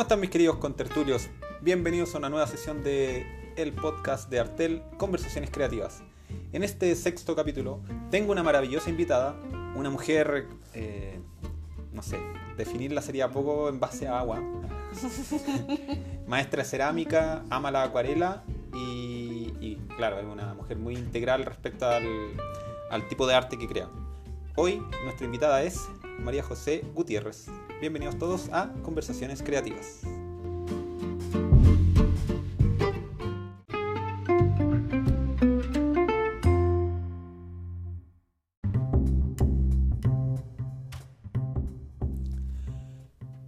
¿Cómo están mis queridos contertulios? Bienvenidos a una nueva sesión de el podcast de Artel, Conversaciones Creativas. En este sexto capítulo tengo una maravillosa invitada, una mujer, eh, no sé, definirla sería poco en base a agua. Maestra de cerámica, ama la acuarela y, y, claro, es una mujer muy integral respecto al, al tipo de arte que crea. Hoy nuestra invitada es María José Gutiérrez. Bienvenidos todos a Conversaciones Creativas.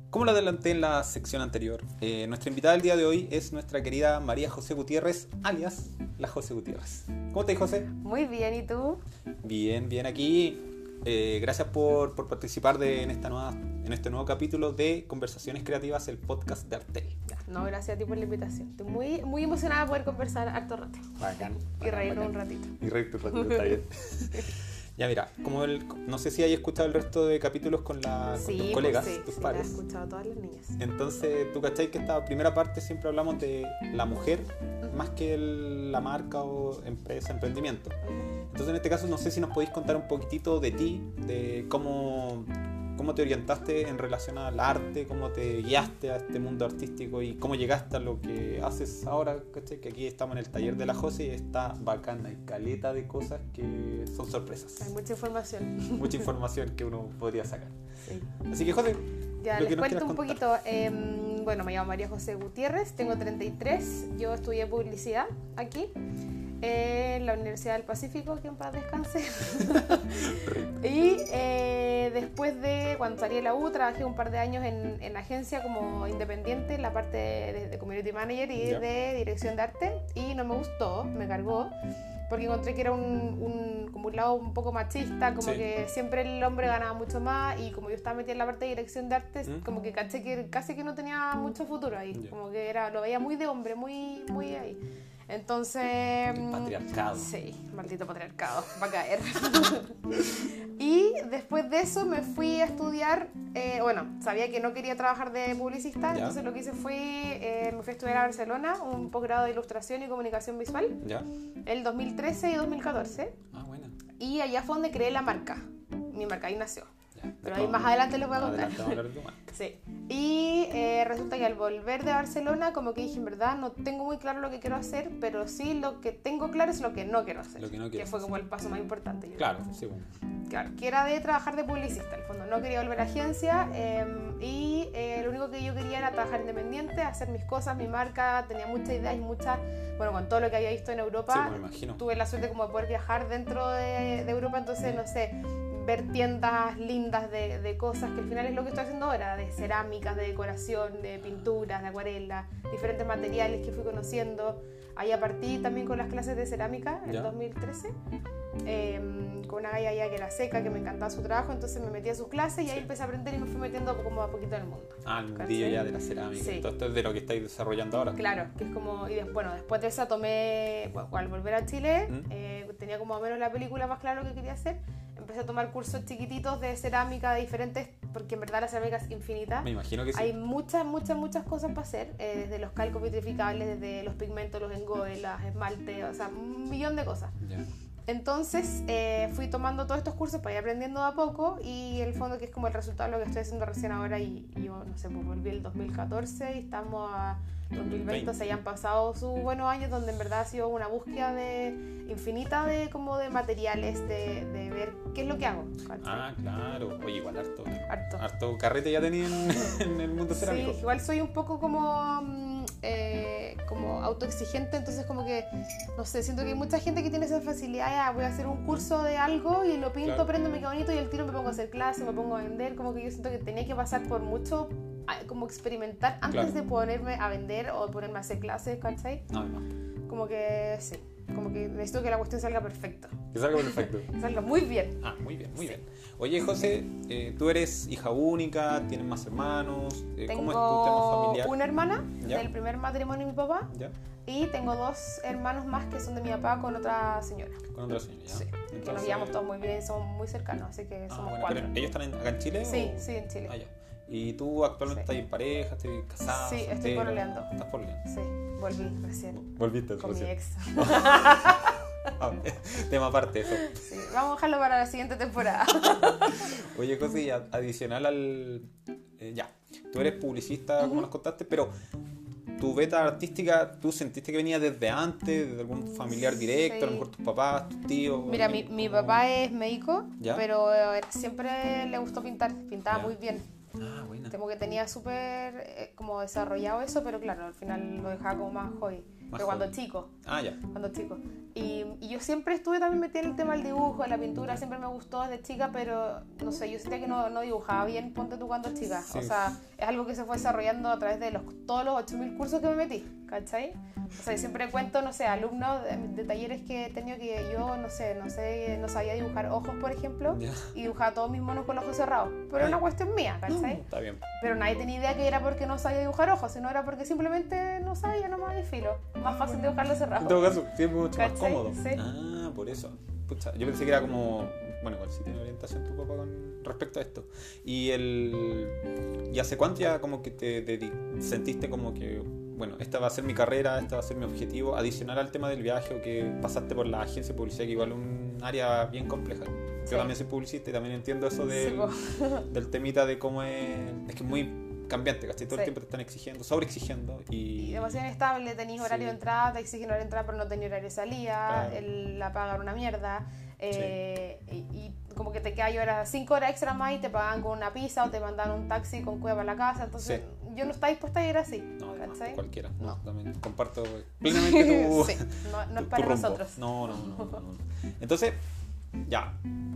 Como lo adelanté en la sección anterior, eh, nuestra invitada del día de hoy es nuestra querida María José Gutiérrez, alias la José Gutiérrez. ¿Cómo estás, José? Muy bien, ¿y tú? Bien, bien aquí. Eh, gracias por, por participar de, en, esta nueva, en este nuevo capítulo de Conversaciones Creativas, el podcast de Artel. No, gracias a ti por la invitación. Estoy muy, muy emocionada de poder conversar harto rato. Bacán. Y reírnos un ratito. Y reírte un ratito, está bien. ya mira, como el, no sé si hay escuchado el resto de capítulos con, la, con Sí, tus pues colegas, sí, tus sí, pares. la he escuchado todas las niñas. Entonces, tú cachai que esta primera parte siempre hablamos de la mujer más que el- la marca o empresa, emprendimiento. Entonces, en este caso, no sé si nos podéis contar un poquitito de ti, de cómo, cómo te orientaste en relación al arte, cómo te guiaste a este mundo artístico y cómo llegaste a lo que haces ahora, ¿cachai? Que aquí estamos en el taller de la José y está bacana, hay caleta de cosas que son sorpresas. Hay mucha información. Mucha información que uno podría sacar. Sí. Así que, José, Ya, les cuento un poquito. Em, bueno, me llamo María José Gutiérrez, tengo 33. Yo estudié publicidad aquí, en la Universidad del Pacífico, que en paz descanse. y eh, después de, cuando salí de la U, trabajé un par de años en, en agencia como independiente, en la parte de, de community manager y Ya. de dirección de arte. Y no me gustó, me cargó. Porque encontré que era un, un- como un lado un poco machista, como Sí. que siempre el hombre ganaba mucho más y como yo estaba metida en la parte de dirección de arte, Mm. como que caché que casi que no tenía mucho futuro ahí, Ya. como que era, lo veía muy de hombre, muy, muy ahí. Entonces... el mm, patriarcado. Sí, maldito patriarcado, va a caer. y después de eso me fui a estudiar, eh, bueno, sabía que no quería trabajar de publicista, Ya. entonces lo que hice fue, eh, me fui a estudiar a Barcelona, un posgrado de ilustración y comunicación visual, ¿Ya? el 2013 y 2014, Ah, buena. y allá fue donde creé la marca, mi marca ahí nació. Pero ahí más adelante les voy a contar. Sí. Y eh, resulta que al volver de Barcelona, como que dije, en verdad, no tengo muy claro lo que quiero hacer, pero sí lo que tengo claro es lo que no quiero hacer. Lo que no quieres fue como el paso más importante. Claro, creo. sí, bueno. Claro, que era de trabajar de publicista. El fondo, no quería volver a agencia eh, y eh, lo único que yo quería era trabajar independiente, hacer mis cosas, mi marca. Tenía muchas ideas y muchas, bueno, con todo lo que había visto en Sí, Europa, me imagino. tuve la suerte como de poder viajar dentro de, de Europa, entonces, no sé, ver tiendas lindas de, de cosas, que al final es lo que estoy haciendo ahora, de cerámicas, de decoración, de pinturas, de acuarela, diferentes materiales que fui conociendo. Ahí partí también con las clases de cerámica en Ya. 2013, eh, con una galla allá que era seca, que me encantaba su trabajo, entonces me metí a sus clases y ahí empecé a aprender y me fui metiendo como a poquito en el mundo. Ah, el mundillo ya de la cerámica. Sí. Todo esto es de lo que estáis desarrollando ahora. Claro, que es como, y des- bueno, después de esa tomé, bueno, al volver a Chile, ¿Mm? eh, tenía como o menos la película más claro lo que quería hacer, empecé a tomar cursos chiquititos de cerámica, diferentes, porque en verdad la cerámica es infinita. Me imagino que sí. Hay muchas, muchas, muchas cosas para hacer, eh, desde los calcos vitrificables, desde los pigmentos, los engodes, las esmaltes, o sea, un millón de cosas. Entonces eh, fui tomando todos estos cursos para ir aprendiendo de a poco y el fondo que es como el resultado de lo que estoy haciendo recién ahora y, y yo no sé, pues volví el 2014 y estamos a 2020, o sea, ya han pasado sus buenos años donde en verdad ha sido una búsqueda de infinita de como de materiales, de, de ver qué es lo que hago. ¿cachai? Ah, claro. Oye, igual harto. Harto. Harto carrete ya tenía en, en el mundo Sí, cerámico. igual soy un poco como, mm, eh, como autoexigente, entonces como que, no sé, siento que hay mucha gente que tiene esa facilidad, ya voy a hacer un curso de algo y lo pinto, Claro. aprendo, me queda bonito y al tiro me pongo a hacer clases, me pongo a vender, como que yo siento que tenía que pasar por mucho, ah, como experimentar antes Claro. de ponerme a vender o ponerme a hacer clases, ¿cachai? No, no. Como que sí, como que necesito que la cuestión salga perfecta, Que salga perfecto. que salga muy bien. Ah, muy bien, muy Sí. bien. Oye, José, eh, tú eres hija única, tienes más hermanos. eh, ¿Cómo es tu tema Tengo familiar? una hermana Ya. del primer matrimonio de mi papá ¿Ya? Y tengo dos hermanos más que son de mi papá con otra señora. Con otra señora, ¿ya? Sí. Que nos llevamos todos muy bien, somos muy cercanos, así que Ah, somos bueno, cuatro. ¿Ellos están en- acá en Chile? Sí, o- sí, en Chile. Ah, ya. ¿Y tú actualmente Sí. estás en pareja, estás casada? Sí, estoy soltera? pololeando. Estás pololeando. Sí, volví recién Volviste con mi recién. ex. Ah, tema aparte eso. Sí, vamos a dejarlo para la siguiente temporada. Oye, Cosi, adicional al... eh, ya, tú eres publicista, como nos contaste, pero tu beta artística, ¿tú sentiste que venía desde antes, desde algún familiar directo, a lo Sí. mejor tus papás, tus tíos? Mira, mi, mi papá es médico, ¿Ya? pero eh, siempre le gustó pintar, pintaba Ya. muy bien. Ah, buena. Como que tenía súper eh, como desarrollado eso, pero claro, al final lo dejaba como más hobby. Más pero cuando hobby. chico, Ah, ya. cuando chico. Y, y yo siempre estuve también metida en el tema del dibujo, de la pintura, siempre me gustó desde chica, pero no sé, yo sentía que no, no dibujaba bien, ponte tú cuando chica. Sí. O sea, es algo que se fue desarrollando a través de los, todos los 8000 cursos que me metí, ¿cachai? O sea, yo siempre cuento, no sé, alumnos de, de talleres que he tenido que yo, no sé, no sé, no sabía dibujar ojos, por ejemplo, Ya. y dibujaba todos mis monos con los ojos cerrados. Pero era una cuestión mía, ¿cachai? Está bien. Pero nadie tenía idea que era porque no sabía dibujar ojos, sino era porque simplemente no sabía, no más de filo. Más fácil dibujarlo cerrado. En todo caso, sí es mucho más cómodo. Sí. Ah, por eso. Pucha, yo pensé que era como. Bueno, igual sí tiene orientación tu papá con respecto a esto. Y el. ¿Y hace cuánto ya como que te sentiste como que. Bueno, esta va a ser mi carrera, esta va a ser mi objetivo, adicional al tema del viaje o que pasaste por la agencia de publicidad, que igual es un área bien compleja. Yo Sí. también soy publicista y también entiendo eso del, Sí, del temita de cómo es. Es que es muy cambiante, casi todo el Sí. tiempo te están exigiendo, sobreexigiendo Y y. demasiado inestable, tenéis horario Sí. de entrada, te exigen horario de entrada, pero no tenéis horario de salida, Claro. el- la pagan una mierda. eh, y, y como que te quedas horas, 5 horas extra más y te pagan con una pizza o te mandan un taxi con cueva a la casa. Entonces, yo no estaba dispuesta a ir así. No, no, ¿cachai? cualquiera. No, No. también comparto plenamente tu, sí, no, no tu- es para nosotros. No, no, no, no, no. Entonces, ya,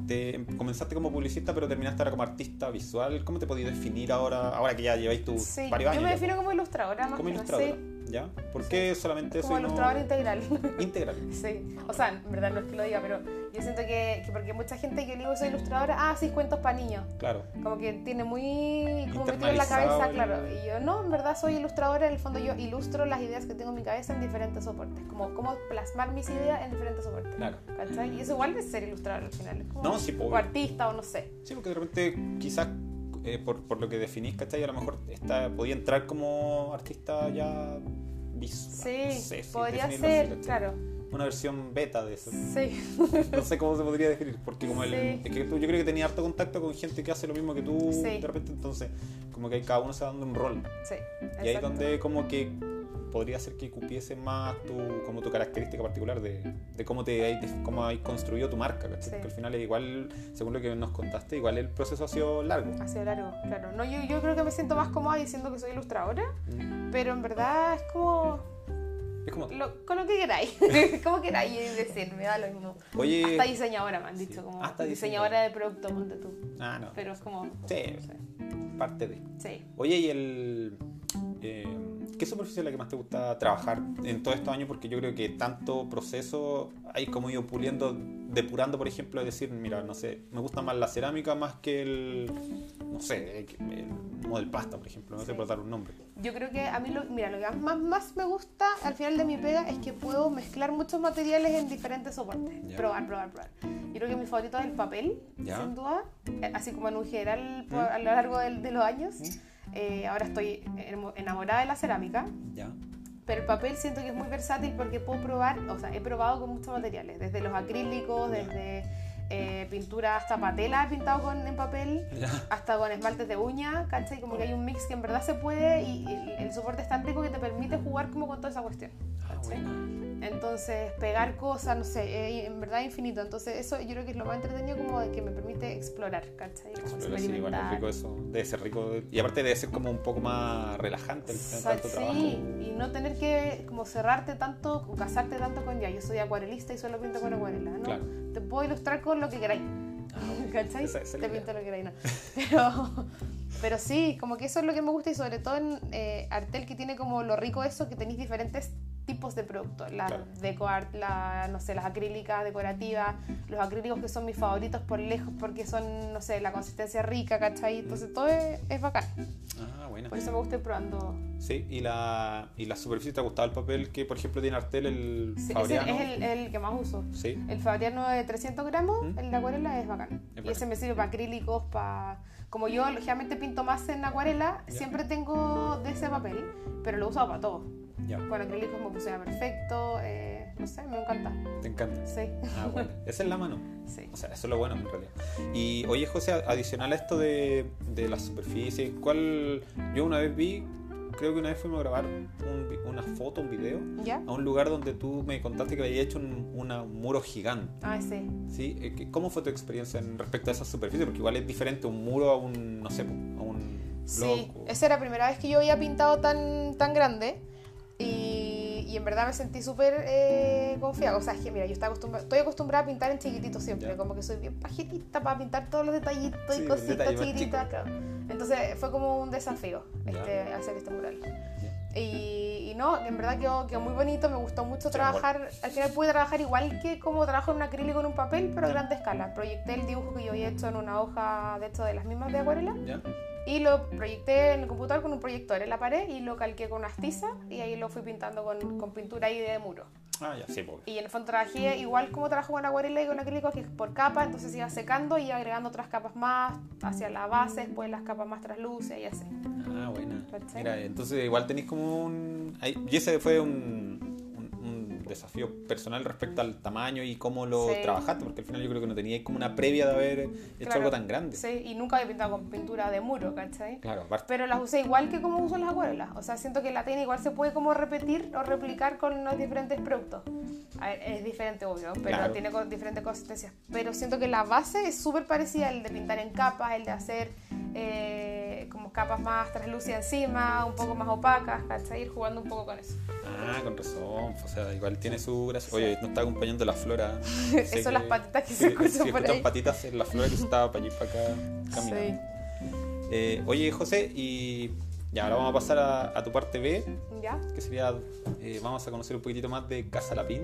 te comenzaste como publicista, pero terminaste ahora como artista visual. ¿Cómo te podías definir ahora, ahora que ya lleváis tus Sí, varios yo años? me ya? defino como ilustradora más como ilustradora, sí. ¿Ya? ¿Por qué solamente eso Como no- ilustradora integral. integral? Sí, o sea, en verdad no es que lo diga, pero yo siento que, que porque mucha gente que digo soy ilustradora, ah, sí, cuentos para niños. Claro. Como que tiene muy como metido en la cabeza, claro. Y yo no, en verdad soy ilustradora, en el fondo yo ilustro las ideas que tengo en mi cabeza en diferentes soportes. Como cómo plasmar mis ideas en diferentes soportes. Claro. ¿Cachai? Y eso igual es ser ilustrador al final. Como, No, sí, o artista o no sé. Sí, porque de repente quizás eh, por, por lo que definís, ¿cachai? A lo mejor esta, podía entrar como artista ya visual. Sí, no sé si podría así, ser, claro. Una versión beta de eso. Sí, No sé cómo se podría definir, porque como el, Sí. es que tú, yo creo que tenía harto contacto con gente que hace lo mismo que tú Sí. de repente, entonces como que ahí cada uno se va dando un rol. sí. Y ahí es exacto. donde como que podría ser que cupiese más tu, como tu característica particular de, de cómo te de cómo hay construido tu marca, ¿cachai? Sí. Porque al final es igual, según lo que nos contaste, igual el proceso ha sido largo. Ha sido largo, claro. No, yo, yo creo que me siento más cómoda diciendo que soy ilustradora, Mm. pero en verdad es como Es como, lo- con lo que queráis. como queráis decir, me da lo mismo. oye, Hasta diseñadora me han dicho, Sí, como hasta diseñadora de producto, ponte tú. ah, no, Pero es como. Sí. no sé. parte de. Sí. Oye, ¿y el... eh, ¿Qué superficie es la que más te gusta trabajar en todos estos años? Porque yo creo que tanto proceso hay como ido puliendo, depurando, por ejemplo, es decir, mira, no sé, me gusta más la cerámica más que el, no sé, el model pasta, por ejemplo, no sé Sí. por dar un nombre. Yo creo que a mí, lo, mira, lo que más, más me gusta al final de mi pega es que puedo mezclar muchos materiales en diferentes soportes. Ya. Probar, probar, probar. Yo creo que mi favorito es el papel, Ya. sin duda. Eh, Así como en un general por- ¿Mm? a lo largo del- de, los años. ¿Mm? Eh, ahora estoy enamorada de la cerámica. Ya. Pero el papel siento que es muy versátil porque puedo probar, o sea, he probado con muchos materiales, desde los acrílicos, Ya. desde eh, pintura hasta patela he pintado con, en papel, Ya. hasta con esmaltes de uña, ¿cachai? Como que hay un mix que en verdad se puede y el, el soporte es tan rico que te permite jugar como con toda esa cuestión, Ah. Entonces, pegar cosas, no sé, en verdad infinito. Entonces, eso yo creo que es lo más entretenido como de que me permite explorar, ¿cachai? Como Explorar, sí, es rico eso, debe ser rico. Y aparte debe ser como un poco más relajante el tanto sí, trabajo. y no tener que como cerrarte tanto, o casarte tanto con ya, yo soy acuarelista y solo pinto con acuarela, ¿no? Claro. Te puedo ilustrar con lo que queráis, ¿cachai? Esa- esa es la Te pinto lo que queráis, no. Pero, pero sí, como que eso es lo que me gusta y sobre todo en eh, Artel que tiene como lo rico eso, que tenéis diferentes tipos de productos. Las Claro. deco art, la, no sé, las acrílicas decorativas, los acrílicos que son mis favoritos por lejos porque son, no sé, la consistencia rica, ¿cachai? Entonces todo es, es bacán. Ah, bueno. Por eso me gusta ir probando. Sí, y la, y la superficie te ha gustado el papel que, por ejemplo, tiene Artel, el Sí, ese Fabriano. es el, el que más uso. Sí. El Fabriano de 300 gramos, ¿Mm? el de acuarela es bacán. Es Y ese me sirve para acrílicos, para... Como yo lógicamente pinto más en acuarela, siempre tengo de ese papel, pero lo uso para todo. Ya, Con acrílicos me funciona perfecto, eh, no sé, me encanta. te encanta. Sí, Ah, bueno. Esa es la mano. sí. O sea, eso es lo bueno en realidad. Y oye, José, adicional a esto de, de la superficie, ¿cuál? Yo una vez vi, creo que una vez fuimos a grabar un una foto, un video, ¿Ya? a un lugar donde tú me contaste que había hecho un, una- un muro gigante. Ah, sí. ¿sí? Eh, ¿Cómo fue tu experiencia en respecto a esa superficie? Porque igual es diferente un muro a un, no sé, a un Sí, o- esa era la primera vez que yo había pintado tan, tan grande y, y en verdad me sentí súper eh, confiada. O sea, es que mira, yo estaba acostumbrada, estoy acostumbrada a pintar en chiquitito siempre, Ya. como que soy bien pajetita para pintar todos los detallitos Sí, y cositas chiquititas. claro. Entonces fue como un desafío este, hacer este mural. Y, y no, en verdad quedó, quedó muy bonito, me gustó mucho trabajar, al final pude trabajar igual que como trabajo en un acrílico en un papel, pero a grande escala. Proyecté el dibujo que yo había hecho en una hoja, de hecho, de las mismas de acuarela. Y lo proyecté en el computador con un proyector en la pared y lo calqué con unas tizas y ahí lo fui pintando con, con pintura ahí de muro. Ah, ya, sí, po. Y en el fondo trabajé igual como trabajo con acuarela y con acrílico, que es por capa, entonces iba secando y iba agregando otras capas más hacia la base, después las capas más translúcidas y así. Ah, buena. Mira, entonces igual tenéis como un... Y ese fue un desafío personal respecto al tamaño y cómo lo Sí. trabajaste, porque al final yo creo que no teníais como una previa de haber hecho Claro. algo tan grande. Sí, y nunca había pintado con pintura de muro, ¿cachai? Claro, aparte. Pero las usé igual que como uso las acuarelas. O sea, siento que la técnica igual se puede como repetir o replicar con los diferentes productos. A ver, es diferente, obvio, pero Claro. tiene diferentes consistencias. Pero siento que la base es súper parecida al de pintar en capas, el de hacer eh, como capas más translúcidas encima, un poco más opacas, ¿cachai? Ir jugando un poco con eso. Ah, con razón. O sea, igual tiene su gracia. Oye, nos está acompañando la flora. Eso son las patitas que se escuchan por ahí. patitas en la flora que estaba para allí para acá caminando. Sí. Eh, oye, José, y ya ahora vamos a pasar a, a tu parte B, ¿Ya? que sería, eh, vamos a conocer un poquitito más de Casa Lapín.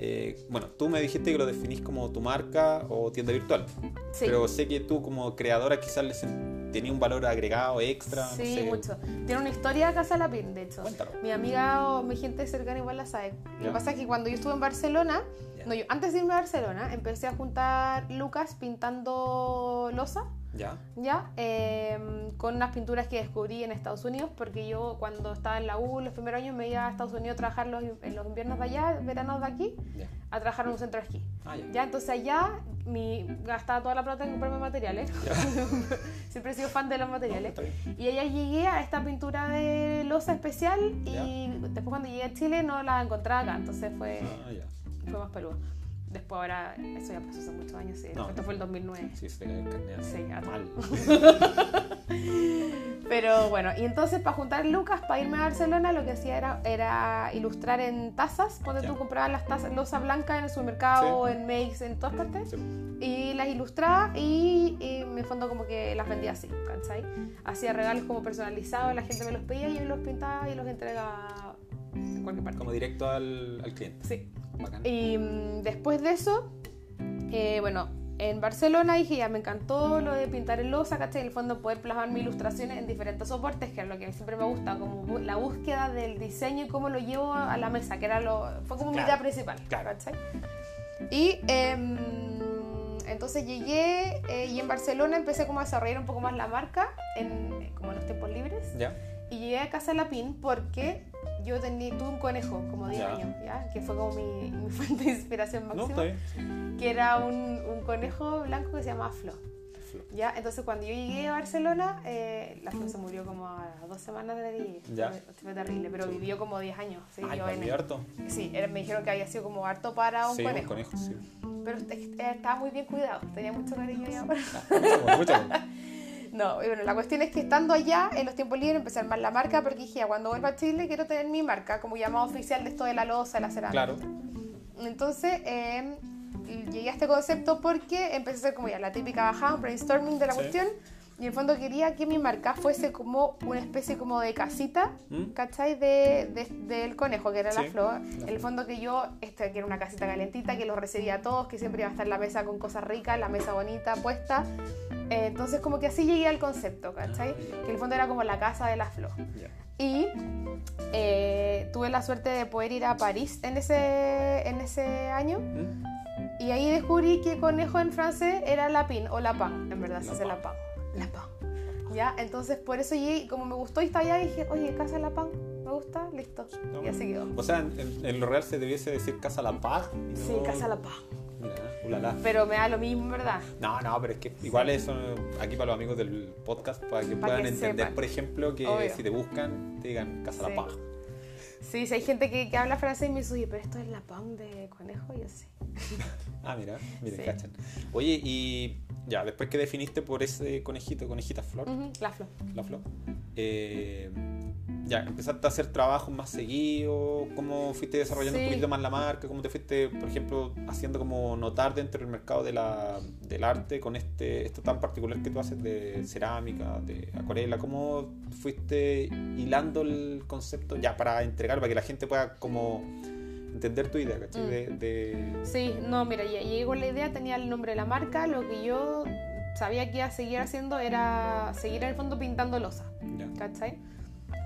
Eh, bueno, tú me dijiste que lo definís como tu marca o tienda virtual, Sí. pero sé que tú como creadora quizás le tenía un valor agregado extra. no Sí, sé. mucho. Tiene una historia Casa Lapín, de hecho. Cuéntalo. Mi amiga o mi gente cercana igual la sabe. Lo que pasa es que cuando yo estuve en Barcelona, no, yo, antes de irme a Barcelona, empecé a juntar lucas pintando losa, ¿Ya? ¿ya? Em, con unas pinturas que descubrí en Estados Unidos, porque yo cuando estaba en la U, los primeros años, me iba a Estados Unidos a trabajar los, en los inviernos de allá, veranos de aquí, Ya. a trabajar en un centro de esquí. Ah, ya. Ya, entonces allá mi, gastaba toda la plata en comprarme materiales. Siempre he sido fan de los materiales. Y allá llegué a esta pintura de losa especial y Ya. después cuando llegué a Chile no la encontraba acá, entonces fue, Ah, fue más peludo. Después ahora, eso ya pasó hace muchos años, sí. No. Esto fue el 2009. Sí, se te cayó el carnet así. Sí. Mal. Pero bueno, y entonces para juntar lucas, para irme a Barcelona, lo que hacía era, era ilustrar en tazas, cuando tú comprabas las tazas, losa blanca en el supermercado, Sí. en Makes, en todas partes. Sí. y las ilustraba y, y en mi fondo como que las vendía así, ¿cachai? Hacía regalos como personalizados, la gente me los pedía y yo los pintaba y los entregaba en cualquier parte. Como directo al, al cliente. Sí. Bacán. Y mm, después de eso, eh, bueno, en Barcelona dije ya me encantó lo de pintar en losa, ¿cachai? En el fondo poder plasmar mis ilustraciones en diferentes soportes, que es lo que siempre me gusta, como la búsqueda del diseño y cómo lo llevo a la mesa, que era lo, fue como mi idea principal, claro. ¿cachai? Y em, entonces llegué eh, y en Barcelona empecé como a desarrollar un poco más la marca, en, como en los tiempos libres. ¿Ya? Y llegué a Casa Lapín porque yo tenía, tuve un conejo como 10 Ya. años, ¿ya? que fue como mi, mi fuente de inspiración No, máxima, bien. que era un, un conejo blanco que se llamaba Flo. Flo. ¿ya? Entonces cuando yo llegué a Barcelona, eh, la Flo se murió como a las dos semanas de allí, Ya. fue, fue terrible, pero vivió como 10 años. ¿sí? Ay, Yo en- harto. sí, me dijeron que había sido como harto para un sí, conejo, un conejo, sí. pero estaba muy bien cuidado, tenía mucho cariño y amor. Mucho, mucho. No, bueno, la cuestión es que estando allá, en los tiempos libres, empecé a armar la marca porque dije, ya, cuando vuelva a Chile quiero tener mi marca como llamado oficial de esto de la loza, de la cerámica. Claro. Entonces, eh, llegué a este concepto porque empecé a hacer como ya la típica bajada, un brainstorming de la Sí. cuestión Y en el fondo quería que mi marca fuese como una especie como de casita, ¿Mm? ¿cachai? De, de- del conejo, que era la Sí, flor. la En el flor. fondo que yo, este, que era una casita calentita, que los recibía a todos, que siempre iba a estar la mesa con cosas ricas, la mesa bonita puesta. Eh, entonces como que así llegué al concepto, ¿cachai? Ah. Que en el fondo era como la casa de la flor. Ya. Y eh, tuve la suerte de poder ir a París en ese, en ese año. ¿Mm? Y ahí descubrí que conejo en francés era lapin o lapin, en verdad se hace Lapin. Lapin. Lapin. ¿Ya? Entonces por eso llegué, y como me gustó y estaba allá, dije, oye, casa lapin, me gusta, listo. No, Y así quedó. O sea, en, lo real se debiese decir Casa La Paz. y Sí, no- casa lapin. Mira, ulala. Pero me da lo mismo, verdad. No, no, pero es que igual eso aquí para los amigos del podcast, para que Para puedan que entender, sepan. por ejemplo, que Obvio. si te buscan, te digan Casa Sí. La Paz. Sí, si hay gente que, que habla francés y me dice, oye, pero esto es lapin de conejo, y así. Ah, mira, mira, Sí. cachan. Oye, y ya, después que definiste por ese conejito, conejita flor, La flor. la flor, eh, ya, empezaste a hacer trabajos más seguidos, ¿cómo fuiste desarrollando Sí. un poquito más la marca? ¿Cómo te fuiste, por ejemplo, haciendo como notar dentro del mercado de la, del arte con este esto tan particular que tú haces de cerámica, de acuarela? ¿Cómo fuiste hilando el concepto ya para entregar, para que la gente pueda como entender tu idea, ¿cachai? Mm. De, de- Sí, no, mira, ya llegué con la idea, tenía el nombre de la marca, lo que yo sabía que iba a seguir haciendo era seguir en el fondo pintando losa. ¿cachai?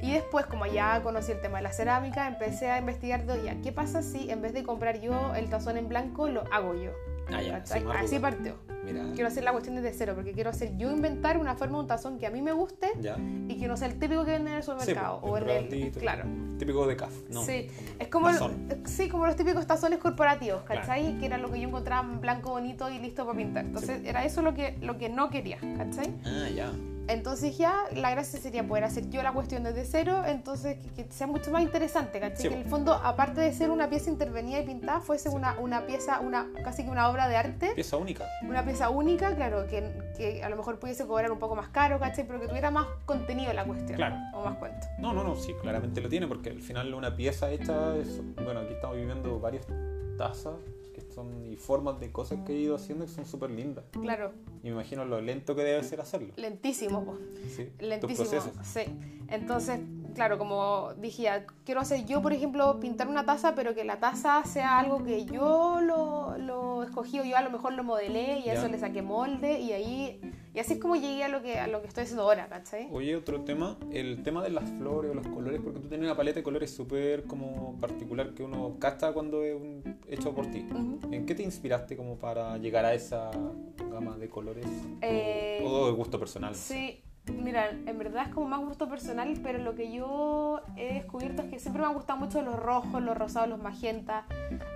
Y después, como ya conocí el tema de la cerámica, empecé a investigar de, ya, ¿qué pasa si en vez de comprar yo el tazón en blanco, lo hago yo? Ah, ya, Así duda. partió. Mira. Quiero hacer la cuestión desde cero, porque quiero hacer yo inventar una forma de un tazón que a mí me guste Ya. y que no sea el típico que venden en el supermercado. pues, o el el, claro. Típico de CAF, ¿no? Sí, es como, Tazón. sí, como los típicos tazones corporativos, Claro. ¿cachai? Que era lo que yo encontraba en blanco bonito y listo para pintar. Entonces Sí. era eso lo que, lo que no quería, ¿cachai? Ah, ya. Entonces ya la gracia sería poder hacer yo la cuestión desde cero, entonces que, que sea mucho más interesante, ¿cachai? Sí, que en el fondo, aparte de ser una pieza intervenida y pintada, fuese Sí. una, una pieza, una casi que una obra de arte, Pieza única. una pieza única, claro, que, que a lo mejor pudiese cobrar un poco más caro, ¿cachai? Pero que tuviera más contenido la cuestión. Claro. O más cuento. No, no, no, sí, claramente lo tiene, porque al final una pieza hecha es. Bueno, aquí estamos viviendo varias tazas son y formas de cosas que he ido haciendo que son súper lindas. Claro, Y me imagino lo lento que debe ser hacerlo. lentísimo, pues. Sí, tus lentísimo. procesos. Sí. Entonces, claro, como dije, quiero hacer yo, por ejemplo, pintar una taza, pero que la taza sea algo que yo lo, lo escogí o yo a lo mejor lo modelé y a eso le saqué molde y ahí y así es como llegué a lo que a lo que estoy haciendo ahora, ¿cachai? Oye, otro tema, el tema de las flores o los colores, porque tú tienes una paleta de colores súper como particular que uno capta cuando es un- hecho por ti. Ujú. ¿En qué te inspiraste como para llegar a esa gama de colores? Eh, o de gusto personal. Sí, mira, en verdad es como más gusto personal, pero lo que yo he descubierto es que siempre me han gustado mucho los rojos, los rosados, los magentas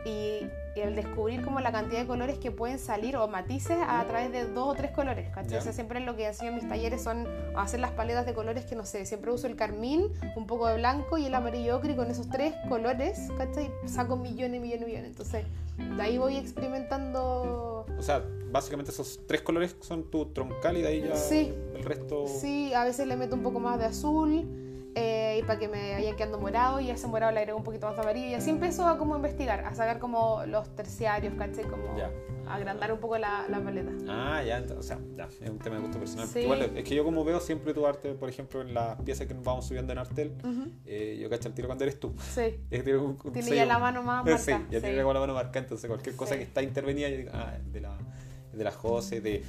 y, y el descubrir como la cantidad de colores que pueden salir o matices a través de dos o tres colores, ¿cachai? O sea, siempre lo que enseño en mis talleres son hacer las paletas de colores que no sé, siempre uso el carmín, un poco de blanco y el amarillo ocre y con esos tres colores, ¿cachai? Saco millones, millones, millones. Entonces, de ahí voy experimentando O sea, básicamente esos tres colores son tu troncal y de ahí ya Sí. el resto. Sí, a veces le meto un poco más de azul eh, y para que me vayan quedando morado y ese morado le agrego un poquito más de amarillo y así empiezo a como investigar, a sacar como los terciarios, ¿cachai? Como Ya. agrandar un poco la, la paleta. Ah, ya, ent- o sea, ya, es un tema de gusto personal. Sí. Igual, es que yo como veo siempre tu arte, por ejemplo, en las piezas que nos vamos subiendo en Artel, Ujú. eh, yo cacho el tiro cuando eres tú. Sí, tiene un- un tiene ya la mano más marcada. Sí, ya tiene sí. como la mano marcada, entonces cualquier cosa que está intervenida, yo digo, ah, de la, de la Jose, de,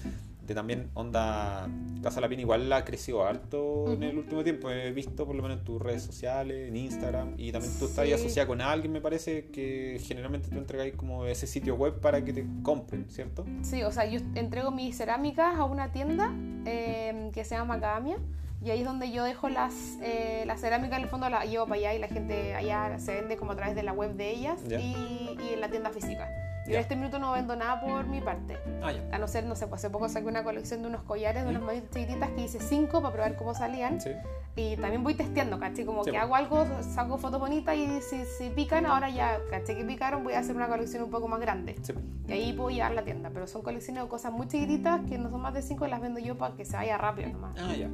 de también onda Casa Lapín, igual ha crecido harto en el último tiempo. He visto por lo menos en tus redes sociales, en Instagram, y también tú estás Sí. asociada con alguien, me parece, que generalmente tú entregáis como ese sitio web para que te compren, ¿cierto? Sí, o sea, yo entrego mis cerámicas a una tienda eh, que se llama Macadamia y ahí es donde yo dejo las, eh, las cerámicas, en el fondo la llevo para allá y la gente allá se vende como a través de la web de ellas y en la tienda física. Yo en este minuto no vendo nada por mi parte. Ah. A no ser, no sé, pues hace poco saqué una colección de unos collares, de ¿Mm? unas manitas chiquititas que hice cinco para probar cómo salían. Sí. Y también voy testeando, ¿cachai? Como Sí, que hago algo, saco fotos bonitas y si, si pican, ahora ya, ¿cachai? Que picaron, voy a hacer una colección un poco más grande. sí. Y ahí puedo llevar la tienda, pero son colecciones de cosas muy chiquititas que no son más de 5 y las vendo yo para que se vaya rápido nomás. Ah, ya.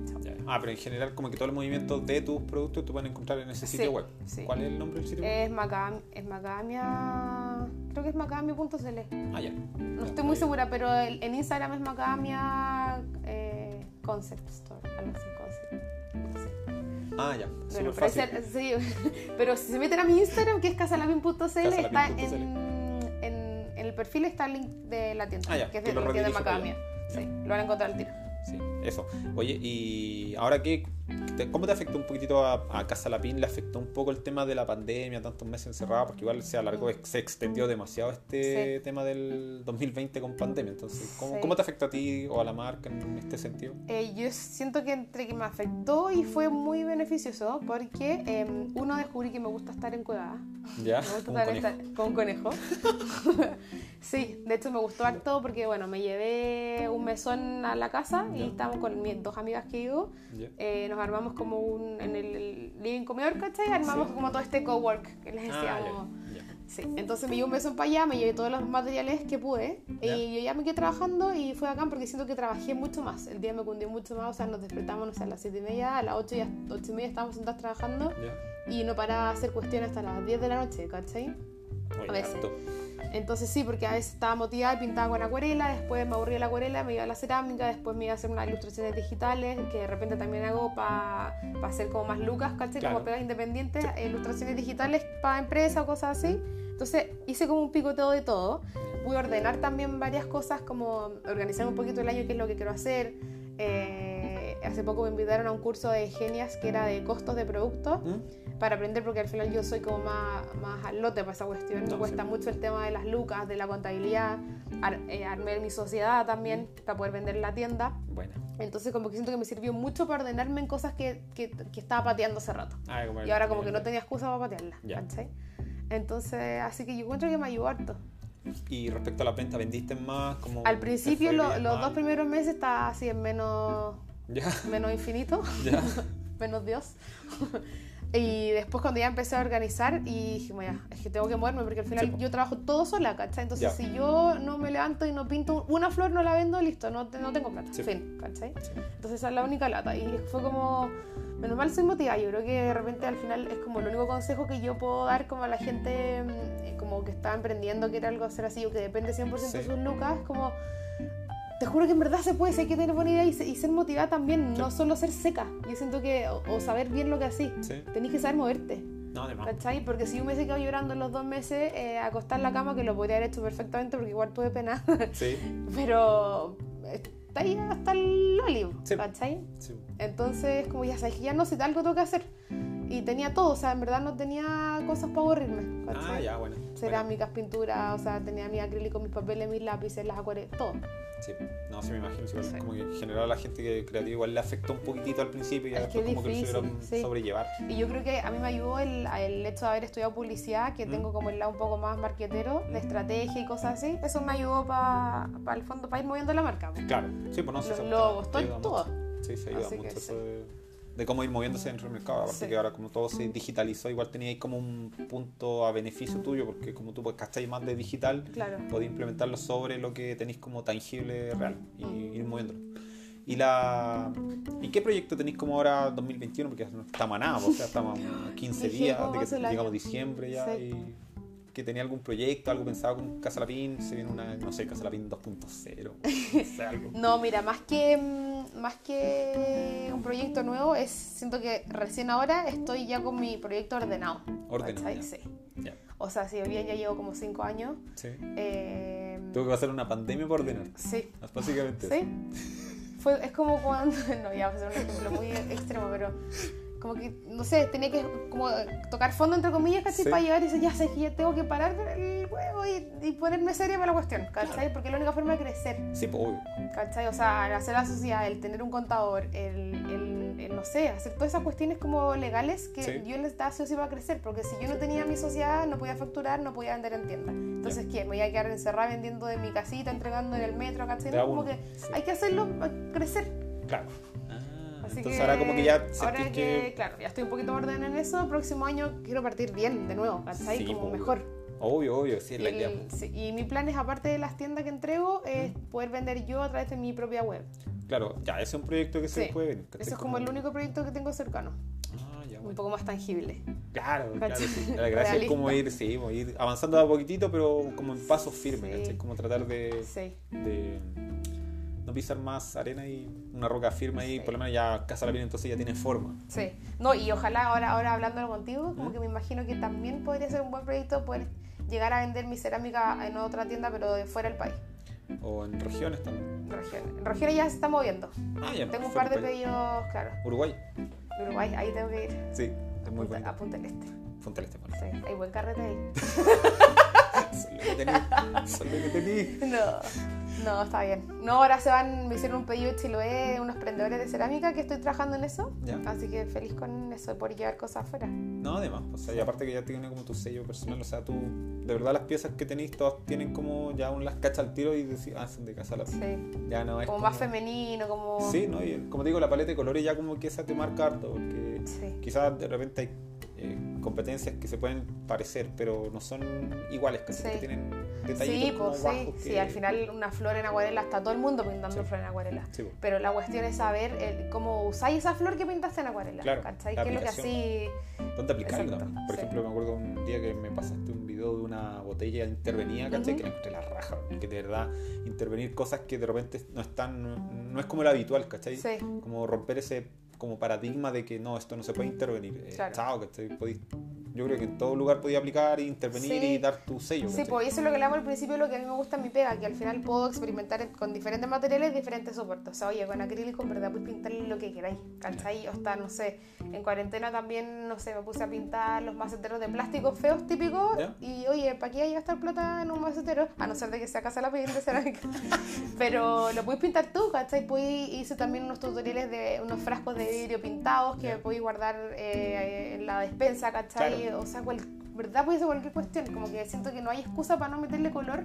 Ah, pero en general como que todos los movimientos de tus productos tú pueden encontrar en ese sitio web. sí. ¿Cuál es el nombre del sitio web? Es, macadam es macadamia. Creo que es macadamia.cl. Ah, ya. No Ya, estoy muy segura, pero el- en Instagram es macadamia. eh, Concept Store, algo así, Concept. No sé. Ah, ya. Bueno, pero, sí, si se meten a mi Instagram, que es casalapin.cl, está en, en, en el perfil está el link de la tienda, Ah, ya, que es que de la tienda de Macadamia. Sí, lo van a encontrar al tiro. Sí, eso. Oye, y ahora qué, te- ¿cómo te afectó un poquitito a, a Casa Lapín? ¿Le afectó un poco el tema de la pandemia, tantos meses encerrados? Porque igual se alargó, se extendió demasiado este Sí. tema del 2020 con pandemia. Entonces, ¿cómo, Sí. cómo te afectó a ti o a la marca en este sentido? Eh, yo siento que entre que me afectó y fue muy beneficioso porque eh, uno descubrí que me gusta estar en cueva. ¿Ya? Me gusta Como estar un conejo. esta- con un conejo. sí, de hecho me gustó harto porque bueno, me llevé un mesón a la casa y Ya. estábamos con mis dos amigas que. Ya. eh, nos armamos como un en el living comedor, ¿cachai? Armamos Sí. como todo este cowork que les Ah, decíamos. ya. Sí, entonces me llevé un mesón para allá, me llevé todos los materiales que pude y yo ya me quedé trabajando y fue acá porque siento que trabajé mucho más. El día me cundió mucho más, o sea, nos despertamos no sé, a las 7 y media, a las 8 y, ocho y media estábamos sentados trabajando. Y no paraba de hacer cuestiones hasta las 10 de la noche, ¿cachai? Oye, A veces. harto. Entonces sí, porque a veces estaba motivada y pintaba con acuarela, después me aburría la acuarela, me iba a la cerámica, después me iba a hacer unas ilustraciones digitales, que de repente también hago para hacer como más lucas, ¿cachai? Claro. Como pegas independientes, eh, ilustraciones digitales para empresas o cosas así. Entonces hice como un picoteo de todo. Pude ordenar también varias cosas, como organizar un poquito el año, qué es lo que quiero hacer. Eh, hace poco me invitaron a un curso de genias que era de costos de productos ¿Mm? Para aprender porque al final yo soy como más, más al lote para esa cuestión. No, me cuesta sí. mucho el tema de las lucas, de la contabilidad. Ar- eh, armé mi sociedad también para poder vender en la tienda. Buena. Entonces como que siento que me sirvió mucho para ordenarme en cosas que, que, que estaba pateando hace rato. Ah, Y ahora como que no tenía excusa para patearlas. Ya. ¿cachai? Entonces, así que yo encuentro que me ayudó harto. Y respecto a la venta, ¿vendiste más? Como Al principio, lo- los dos primeros meses estaba así en menos, menos infinito. menos Dios. Y después cuando ya empecé a organizar y dije, "Bueno, ya, es que tengo que moverme porque al final Sí, yo trabajo todo sola, ¿cachai? Entonces Ya. si yo no me levanto y no pinto una flor, no la vendo, listo, no, no tengo plata, Sí. fin, ¿cachai? Sí. Entonces esa es la única lata. Y fue como, menos mal soy motivada, yo creo que de repente al final es como el único consejo que yo puedo dar como a la gente mm, eh, como que está emprendiendo, quiere algo hacer así o que depende 100% de sus lucas, como... Te juro que en verdad se puede, si hay que tener buena idea y, y ser motivada también, Sí. no solo ser seca. Yo siento que, o, o saber bien lo que así, Sí. tenés que saber moverte, No, de más. ¿cachai? Porque si yo me he quedado llorando en los dos meses, eh, acostar en la cama, que lo podría haber hecho perfectamente porque igual tuve pena, Sí, pero está ahí hasta el loli, Sí. ¿cachai? sí. Entonces, como ya sabes que ya no sé, algo tengo que hacer. Y tenía todo, o sea, en verdad no tenía cosas para aburrirme, Ah, ya, bueno. Cerámicas, pinturas, o sea, tenía mi acrílico, mis papeles, mis lápices, las acuarelas, todo. Sí, no, sí me imagino. sí, Sí. Como que en general a la gente que creativa igual le afectó un poquitito al principio y Es después que como que lo supieron sobrellevar. Y yo creo que a mí me ayudó el, el hecho de haber estudiado publicidad, que Mm. tengo como el lado un poco más marquetero, de Mm. estrategia y cosas así. Eso me ayudó para el fondo, para ir moviendo la marca. Claro, sí, pues no sé. Los logos, todo, todo. Sí, se ayuda Así mucho sí. eso de, de cómo ir moviéndose dentro del mercado. Aparte Sí. que ahora como todo se digitalizó, igual tenía ahí como un punto a beneficio tuyo, porque como tú pues cacháis más de digital, Claro. podéis implementarlo sobre lo que tenéis como tangible real y Mm. ir moviéndolo. ¿Y, la... ¿Y qué proyecto tenéis como ahora 2021? Porque no estamos a nada, pues, o sea, estamos a 15 Dije, días ¿cómo de que llegamos diciembre ya Sí. y que tenía algún proyecto, algo pensado con Casa Lapín, se viene una, no sé, Casa Lapín 2.0, no sé, algo. No, mira, más que, mm, más que un proyecto nuevo, es siento que recién ahora estoy ya con mi proyecto ordenado. Ordenado. Sí. Ya, O sea, si bien ya llevo como 5 años. sí. eh, Tuve que pasar una pandemia por ordenar, sí, básicamente. Sí. Fue, es como cuando. No, ya va a ser un ejemplo muy extremo, pero. Como que, no sé, tenía que como tocar fondo, entre comillas, ¿cachai? Sí. Para llegar y decir, ya sé que ya tengo que parar el huevo y, y ponerme seria para la cuestión, ¿cachai? Porque es la única forma de crecer, Sí, pues obvio. ¿cachai? O sea, el hacer la sociedad, el tener un contador, el, el, el, no sé, hacer todas esas cuestiones como legales que Sí. yo necesitaba sí o sí para crecer, porque si yo no tenía mi sociedad, no podía facturar, no podía vender en tienda. Entonces, ¿qué? Me iba a quedar encerrada vendiendo de mi casita, entregando en el metro, ¿cachai? No, como que hay que hacerlo eh, crecer. Claro. Así entonces que ahora como que ya ahora que, que... claro, ya estoy un poquito ordenada en eso, próximo año quiero partir bien de nuevo, ¿cachai? Sí, como pues, mejor. Obvio, obvio, sí, es la idea. sí, y mi plan es, aparte de las tiendas que entrego, es poder vender yo a través de mi propia web. Claro, ya, ese es un proyecto que se Sí. puede. Eso es como el único proyecto que tengo cercano, Ah, ya, un poco más tangible. Claro, claro, sí. La gracia es como ir, sí, como ir avanzando a poquito, pero como en pasos firmes. Como tratar de, Sí. de- No pisar más arena y una roca firme Sí. por lo menos ya Casa La Piel entonces ya tiene forma. Sí. No, y ojalá ahora, ahora hablándolo contigo, como ¿Mm? que me imagino que también podría ser un buen proyecto poder llegar a vender mi cerámica en otra tienda, pero de fuera del país. O en regiones también. En regiones. Regiones ya se está moviendo. Ah, ya. Tengo un par de pedidos, claro. Uruguay. Uruguay, ahí tengo que ir. Sí, es muy bueno. A Punta del Este. Punta del Este, bueno. Sí, hay buen carrete ahí. Son lo que tení. Son lo que tení. No, no, está bien. No, ahora se van, me hicieron un pedido de Chiloé, unos prendedores de cerámica que estoy trabajando en eso. Ya. Así que feliz con eso, por llevar cosas afuera. No, además, o sea, y aparte que ya tiene como tu sello personal, o sea, tú, de verdad las piezas que tenéis todas tienen como ya un las cachas al tiro y decís, ah, son de casa la Sí. Ya no es Como más femenino, como... Sí, ¿no? Y como te digo, la paleta de colores ya como que esa te marca harto, porque Sí. quizás de repente hay competencias que se pueden parecer, pero no son iguales, Sí. que tienen detallitos Sí, como pues sí. bajos Sí, que... al final una flor en acuarela está todo el mundo pintando Sí. flor en acuarela. Pues. Pero la cuestión es saber el- cómo usáis esa flor que pintaste en acuarela. Claro, ¿Cachai? ¿Qué es lo que así? ¿Dónde aplicarlo Exacto, también? Por ejemplo, me acuerdo un día que me pasaste un video de una botella intervenida, ¿cachai? Ujú. Que la encontré la raja, que de verdad intervenir cosas que de repente no están, no, no es como lo habitual, ¿cachai? Sí. Como romper ese como paradigma de que no, esto no se puede intervenir. Eh, chao, ¿cachai? Podí- yo creo que en todo lugar podía aplicar, intervenir Sí. y dar tu sello. Sí, ¿cachai? pues eso es lo que hablamos al principio, lo que a mí me gusta en mi pega, que al final puedo experimentar en- con diferentes materiales, diferentes soportes. O sea, oye, con acrílico en verdad puedes pintar lo que queráis, ¿cachai? O está, no sé, en cuarentena también, no sé, me puse a pintar los maceteros de plástico feos típicos. Ya. Y oye, ¿para qué hay gastar plata en un macetero? A no ser de que sea casa la de cerámica. Pero lo puedes pintar tú, ¿cachai? Puedes, hice también unos tutoriales de unos frascos de vidrio pintados que podéis guardar eh, en la despensa, ¿cachai? Claro. O sea, cual, ¿verdad? Puede ser cualquier cuestión. Como que siento que no hay excusa para no meterle color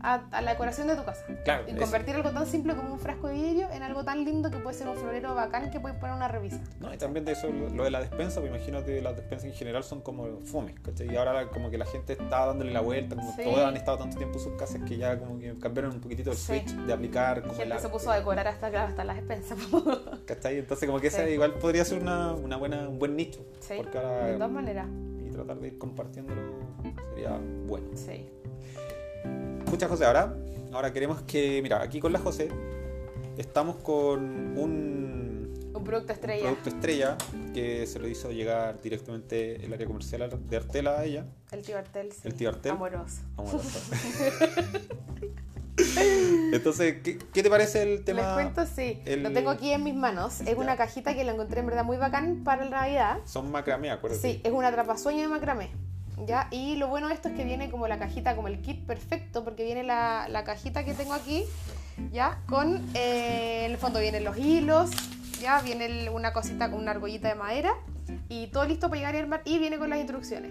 a, a la decoración de tu casa. Claro, Y eso. convertir algo tan simple como un frasco de vidrio en algo tan lindo que puede ser un florero bacán que puedes poner una revista. No, y también de eso, lo lo de la despensa, pues imagínate, las despensas en general son como fomes, ¿cachai? Y ahora como que la gente está dándole la vuelta, como Sí. todos han estado tanto tiempo en sus casas que ya como que cambiaron un poquito el Sí. switch de aplicar como Gente el se puso a decorar hasta, claro, hasta las despensas. ¿cachai? Entonces como que esa Sí. igual podría ser una, una buena, un buen nicho, sí, porque de ahora todas maneras. Tratar de ir compartiéndolo sería bueno. Sí. Escucha José, ahora, ahora queremos que, mira, aquí con la José estamos con un Un producto estrella. producto estrella que se lo hizo llegar directamente el área comercial de Artela a ella. El tío Artel. sí. El tío Artel. Amoroso. Amoroso. Entonces, ¿qué, qué te parece el tema? Les cuento, sí. el- Lo tengo aquí en mis manos. Es Ya. una cajita que la encontré en verdad muy bacán para la Navidad. Son macramé, acuérdate. Sí, es una atrapasueño de macramé. ¿Ya? Y lo bueno de esto es que viene como la cajita, como el kit perfecto, porque viene la, la cajita que tengo aquí, ¿ya? Con, eh, en el fondo vienen los hilos, ¿ya? Viene el- una cosita con una argollita de madera y todo listo para llegar y armar y viene con las instrucciones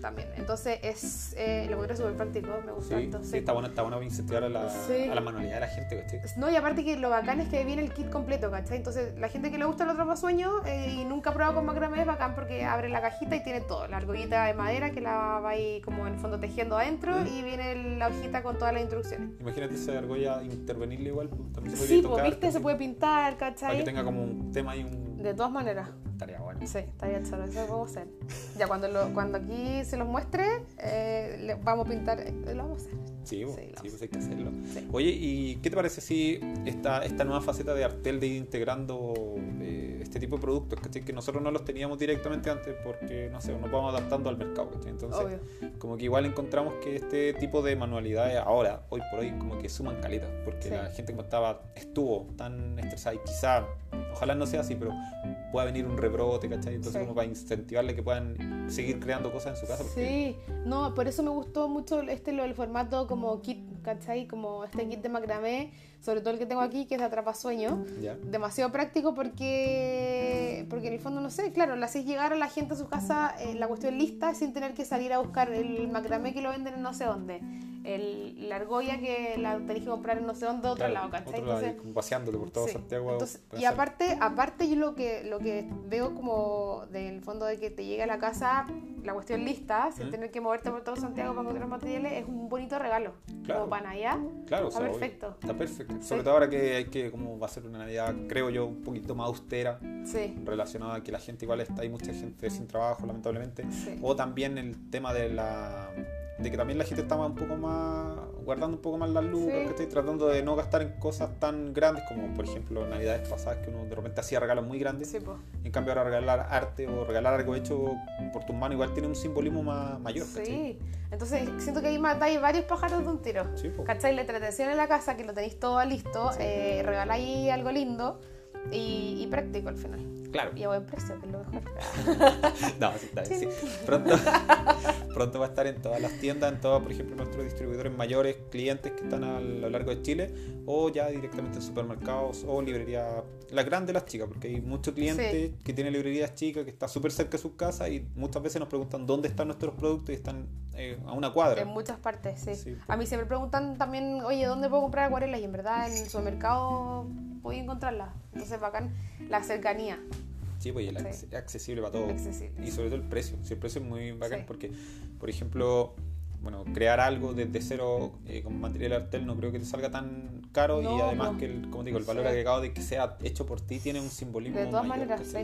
también. Entonces es, eh, lo encontré súper práctico, me gusta Sí, sí. está bueno, está bueno incentivar a la, Sí. a la manualidad de la gente, ¿cachai? No, y aparte que lo bacán es que viene el kit completo, ¿cachai? Entonces, la gente que le gusta el atrapasueño eh, y nunca ha probado con macramé es bacán porque abre la cajita y tiene todo. La argollita de madera que la va ahí como en el fondo tejiendo adentro y viene la hojita con todas las instrucciones. Imagínate esa argolla intervenirle igual, también se podría Sí, pues tocar. viste, se puede pintar, Para que ¿cachai? tenga como un tema y un... De todas maneras. Tarea bueno. Sí, bien, choro, eso lo podemos hacer. Ya cuando, lo, cuando aquí se los muestre, eh, le vamos a pintar, eh, lo vamos a hacer. Sí, Sí, sí, pues hay que hacerlo. Sí. Oye, ¿y qué te parece si esta, esta nueva faceta de Artel de ir integrando eh, este tipo de productos, ¿cachai? Que nosotros no los teníamos directamente antes porque, no sé, nos vamos adaptando al mercado, ¿cachai? Entonces, Obvio. como que igual encontramos que este tipo de manualidades ahora, hoy por hoy, como que suman caleta, porque Sí. la gente como estaba, estuvo tan estresada y quizá, ojalá no sea así, pero pueda venir un rebrote, ¿cachai? Entonces Sí. como para incentivarle que puedan seguir creando cosas en su casa. porque- Sí, no, por eso me gustó mucho este lo del formato como kit, ¿cachai? Como este kit de macramé, sobre todo el que tengo aquí, que es de atrapasueño. ¿Ya? Demasiado práctico porque, porque en el fondo, no sé, claro, le haces llegar a la gente a su casa eh, la cuestión lista sin tener que salir a buscar el macramé que lo venden en no sé dónde, el, la argolla que la tenés que comprar en no sé dónde, de otro Claro, lado, ¿cachai? otro Entonces, por todo Sí. Santiago. Entonces, y aparte, aparte yo lo que, lo que veo como del fondo de que te llegue a la casa la cuestión lista, sin ¿Mm? tener que moverte por todo Santiago para encontrar materiales, es un bonito regalo. Claro. Como para Navidad. Claro, o Está sea, perfecto. Está perfecto. Sí. Sobre todo ahora que hay que, como va a ser una Navidad, creo yo, un poquito más austera, Sí, relacionada a que la gente igual está, hay mucha gente sin trabajo, lamentablemente. O también el tema de la de que también la gente estaba un poco más guardando un poco más las lucas, Sí. que estoy tratando de no gastar en cosas tan grandes como por ejemplo navidades pasadas que uno de repente hacía regalos muy grandes. Sí. En cambio ahora regalar arte o regalar algo hecho por tus manos igual tiene un simbolismo más mayor. ¿cachai? Sí. Entonces siento que ahí matáis varios pájaros de un tiro. Sí. La entretención en la casa, que lo tenéis todo listo, eh, regaláis algo lindo y, y práctico al final. Claro. Y a buen precio, que es lo mejor. No, sí, está bien, sí. Pronto, pronto va a estar en todas las tiendas, en todos, por ejemplo, nuestros distribuidores mayores, clientes que están a lo largo de Chile, o ya directamente en supermercados o librerías, las grandes, las chicas, porque hay muchos clientes Sí. que tienen librerías chicas que están súper cerca de sus casas y muchas veces nos preguntan dónde están nuestros productos y están eh, a una cuadra. En muchas partes, sí. Sí. A mí siempre preguntan también, oye, ¿dónde puedo comprar acuarelas? Y en verdad en su mercado voy a encontrarlas. Entonces, bacán la cercanía. Sí, pues y el Sí. accesible para todos. Accesible. Y sobre todo el precio. Sí, el precio es muy bacán Sí. porque, por ejemplo, bueno, crear algo desde cero eh, con material Artel no creo que te salga tan caro y además no. que, el, como digo, el valor Sí. agregado de que sea hecho por ti tiene un simbolismo De todas mayor, maneras,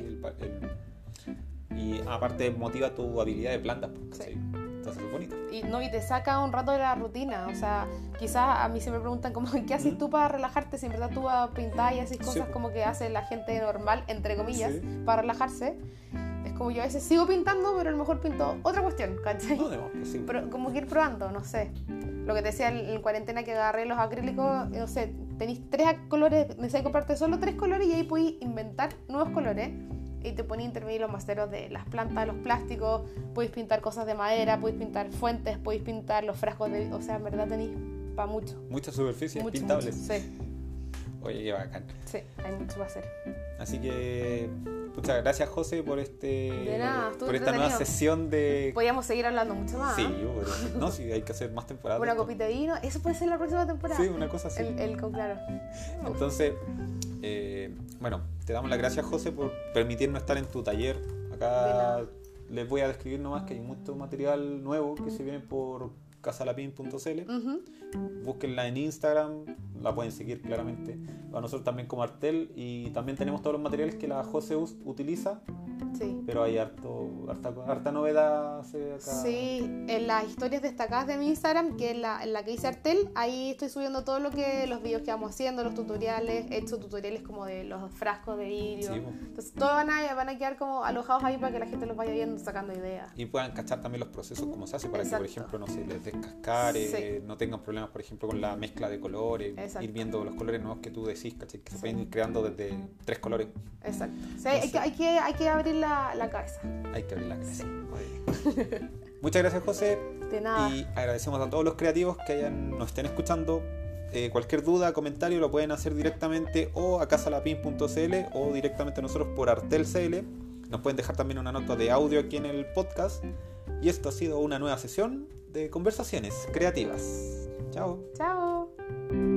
y aparte motiva tu habilidad de planta, Sí. bonito. Y, no, y te saca un rato de la rutina. O sea, quizás a mí se me preguntan como, ¿qué haces tú para relajarte? Si en verdad tú vas a pintar y haces Sí, cosas po. como que hace la gente normal, entre comillas, Sí. para relajarse. Es como yo a veces sigo pintando, pero a lo mejor pinto otra cuestión, ¿cachai? No, además, pues, sí. Pero como que ir probando, no sé. Lo que te decía en, en cuarentena que agarré los acrílicos, no sé, tenéis tres colores, necesitas comprarte solo tres colores y ahí podéis inventar nuevos colores. Y te ponéis a intervenir los maceros de las plantas, los plásticos, podéis pintar cosas de madera, podéis pintar fuentes, podéis pintar los frascos de... O sea, en verdad tenéis para mucho. Muchas superficies Mucho, pintables. mucho. Sí, Oye, qué bacán. sí, hay mucho para hacer. Así que, muchas gracias, José, por este De nada, por esta nueva sesión de Podríamos seguir hablando mucho más. Sí, yo, pero- no, sí, hay que hacer más temporadas. Una copita de vino, eso puede ser la próxima temporada. Sí, una cosa así. El, el con claro. Entonces, eh, bueno, te damos las gracias, José, por permitirnos estar en tu taller. Acá les voy a describir nomás que hay mucho material nuevo que se viene por casalapin.cl. Búsquenla en Instagram, la pueden seguir claramente. A nosotros también como Artel y también tenemos todos los materiales que la José us- utiliza, Sí. pero hay harto, harta, harta novedad acá. Sí, en las historias destacadas de mi Instagram, que es la, en la que hice Artel, ahí estoy subiendo todo lo que, los videos que vamos haciendo, los tutoriales, he hecho tutoriales como de los frascos de vidrio. Sí, po. Entonces todos van a, van a quedar como alojados ahí para que la gente los vaya viendo, sacando ideas. y puedan cachar también los procesos como se hace para que Exacto. por ejemplo no se les descascare, Sí. no tengan problemas por ejemplo con la mezcla de colores, Exacto. ir viendo los colores nuevos que tú decís, ¿cachai? que se pueden ir creando desde tres colores. Exacto. O sea, hay, que, hay, que, hay que abrir la, la cabeza. Hay que abrir la cabeza. Muchas gracias José De nada. y agradecemos a todos los creativos que hayan, nos estén escuchando. Eh, cualquier duda, comentario lo pueden hacer directamente o a casalapin.cl o directamente a nosotros por artelcl. Nos pueden dejar también una nota de audio aquí en el podcast. Y esto ha sido una nueva sesión de conversaciones creativas. Chao. Chao.